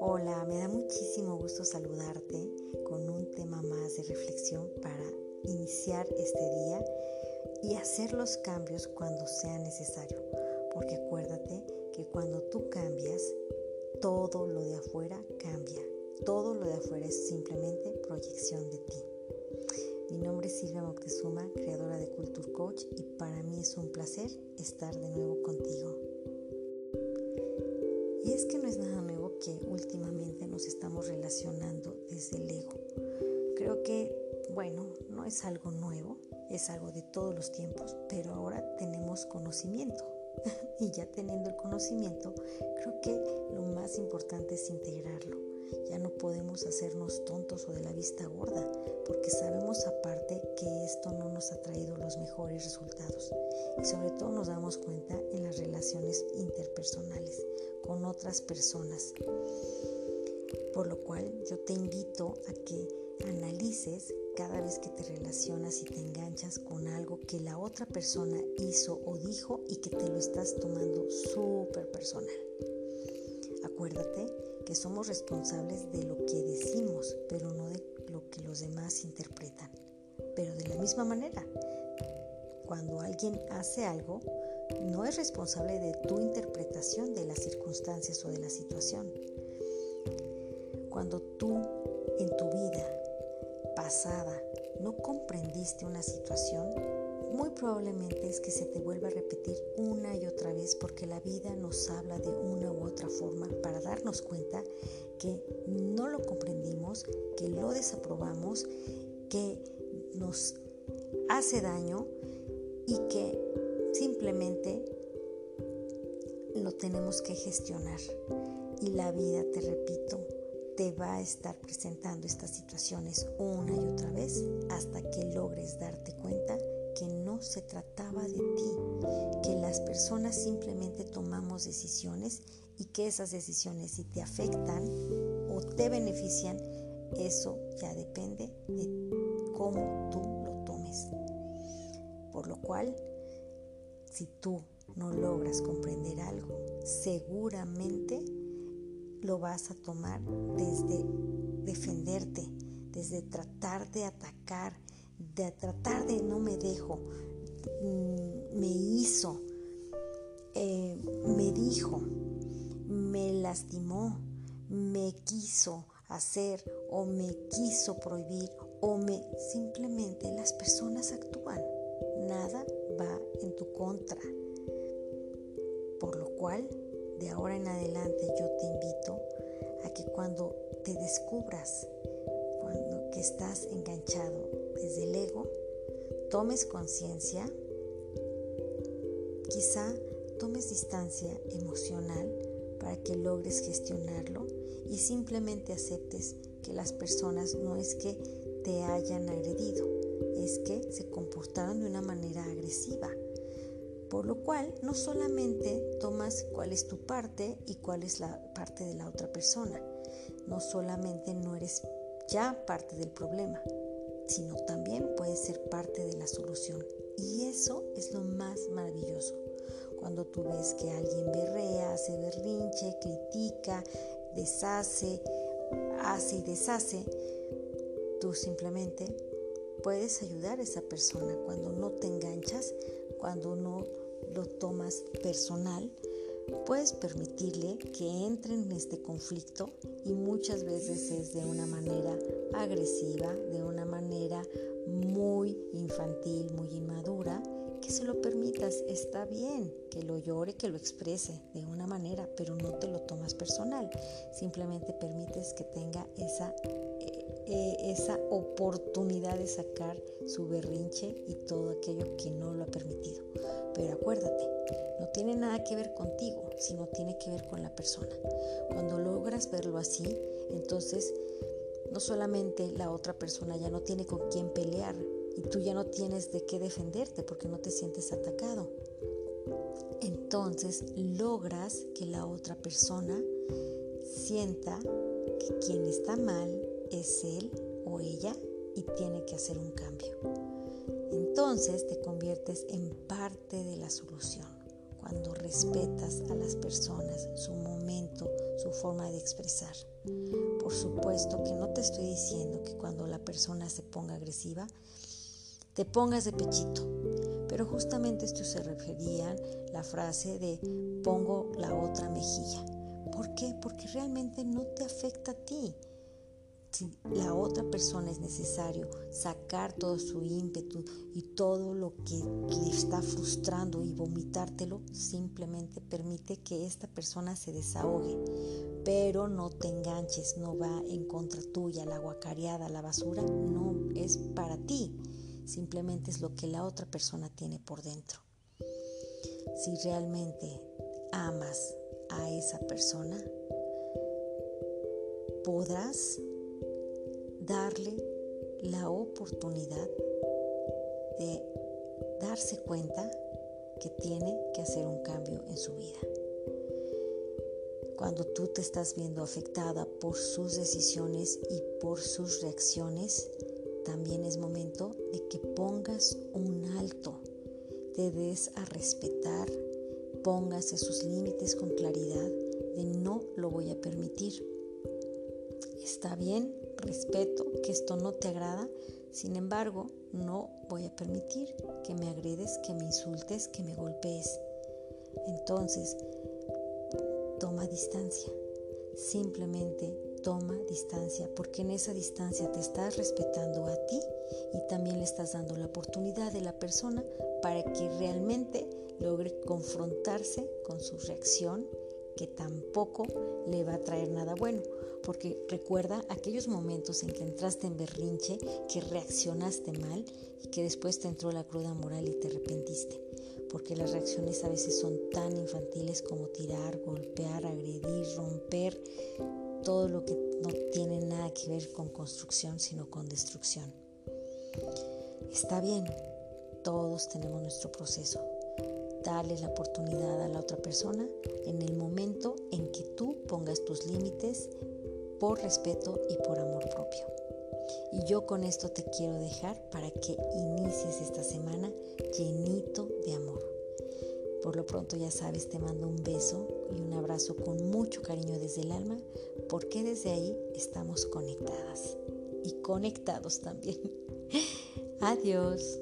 Hola, me da muchísimo gusto saludarte con un tema más de reflexión para iniciar este día y hacer los cambios cuando sea necesario. Un placer estar de nuevo contigo. Y es que no es nada nuevo que últimamente nos estamos relacionando desde el ego. Creo que, bueno, no es algo nuevo, es algo de todos los tiempos, pero ahora tenemos conocimiento. y ya teniendo el conocimiento, creo que lo más importante es integrarlo ya no podemos hacernos tontos o de la vista gorda, porque sabemos aparte que esto no nos ha traído los mejores resultados. Y sobre todo nos damos cuenta en las relaciones interpersonales con otras personas. Por lo cual yo te invito a que analices cada vez que te relacionas y te enganchas con algo que la otra persona hizo o dijo y que te lo estás tomando súper personal. Acuérdate somos responsables de lo que decimos, pero no de lo que los demás interpretan. Pero de la misma manera, cuando alguien hace algo, no es responsable de tu interpretación de las circunstancias o de la situación. Cuando tú en tu vida pasada no comprendiste una situación, muy probablemente es que se te vuelva a repetir una y otra vez porque la vida nos habla de una u otra forma para darnos cuenta que no lo comprendimos, que lo desaprobamos, que nos hace daño y que simplemente lo tenemos que gestionar. Y la vida, te repito, te va a estar presentando estas situaciones una y otra vez hasta que logres darte cuenta se trataba de ti, que las personas simplemente tomamos decisiones y que esas decisiones si te afectan o te benefician, eso ya depende de cómo tú lo tomes. Por lo cual, si tú no logras comprender algo, seguramente lo vas a tomar desde defenderte, desde tratar de atacar, de tratar de no me dejo, mm, me hizo, eh, me dijo, me lastimó, me quiso hacer o me quiso prohibir o me simplemente las personas actúan. Nada va en tu contra. Por lo cual, de ahora en adelante yo te invito a que cuando te descubras, cuando que estás enganchado desde el ego, tomes conciencia, quizá tomes distancia emocional para que logres gestionarlo y simplemente aceptes que las personas no es que te hayan agredido, es que se comportaron de una manera agresiva. Por lo cual no solamente tomas cuál es tu parte y cuál es la parte de la otra persona, no solamente no eres ya parte del problema, sino también puede ser parte de la solución. Y eso es lo más maravilloso. Cuando tú ves que alguien berrea, hace berrinche, critica, deshace, hace y deshace, tú simplemente puedes ayudar a esa persona cuando no te enganchas, cuando no lo tomas personal, puedes permitirle que entre en este conflicto y muchas veces es de una manera agresiva, de una manera muy infantil, muy inmadura, que se lo permitas, está bien que lo llore, que lo exprese de una manera, pero no te lo tomas personal, simplemente permites que tenga esa, eh, eh, esa oportunidad de sacar su berrinche y todo aquello que no lo ha permitido. Pero acuérdate, no tiene nada que ver contigo, sino tiene que ver con la persona. Cuando logras verlo así, entonces no solamente la otra persona ya no tiene con quién pelear y tú ya no tienes de qué defenderte porque no te sientes atacado. Entonces logras que la otra persona sienta que quien está mal es él o ella y tiene que hacer un cambio. Entonces te conviertes en parte de la solución cuando respetas a las personas, su momento, su forma de expresar. Por supuesto que no te estoy diciendo que cuando la persona se ponga agresiva, te pongas de pechito, pero justamente esto se refería la frase de pongo la otra mejilla. ¿Por qué? Porque realmente no te afecta a ti si la otra persona es necesario sacar todo su ímpetu y todo lo que le está frustrando y vomitártelo, simplemente permite que esta persona se desahogue. Pero no te enganches, no va en contra tuya, la guacareada, la basura, no es para ti. Simplemente es lo que la otra persona tiene por dentro. Si realmente amas a esa persona, podrás darle la oportunidad de darse cuenta que tiene que hacer un cambio en su vida. Cuando tú te estás viendo afectada por sus decisiones y por sus reacciones, también es momento de que pongas un alto, te des a respetar, pongas esos límites con claridad de no lo voy a permitir. Está bien respeto que esto no te agrada, sin embargo, no voy a permitir que me agredes, que me insultes, que me golpees. Entonces, toma distancia. Simplemente toma distancia, porque en esa distancia te estás respetando a ti y también le estás dando la oportunidad de la persona para que realmente logre confrontarse con su reacción que tampoco le va a traer nada bueno porque recuerda aquellos momentos en que entraste en berrinche, que reaccionaste mal y que después te entró la cruda moral y te arrepentiste, porque las reacciones a veces son tan infantiles como tirar, golpear, agredir, romper, todo lo que no tiene nada que ver con construcción, sino con destrucción. Está bien, todos tenemos nuestro proceso. Dale la oportunidad a la otra persona en el momento en que tú pongas tus límites, por respeto y por amor propio. Y yo con esto te quiero dejar para que inicies esta semana llenito de amor. Por lo pronto ya sabes, te mando un beso y un abrazo con mucho cariño desde el alma, porque desde ahí estamos conectadas y conectados también. Adiós.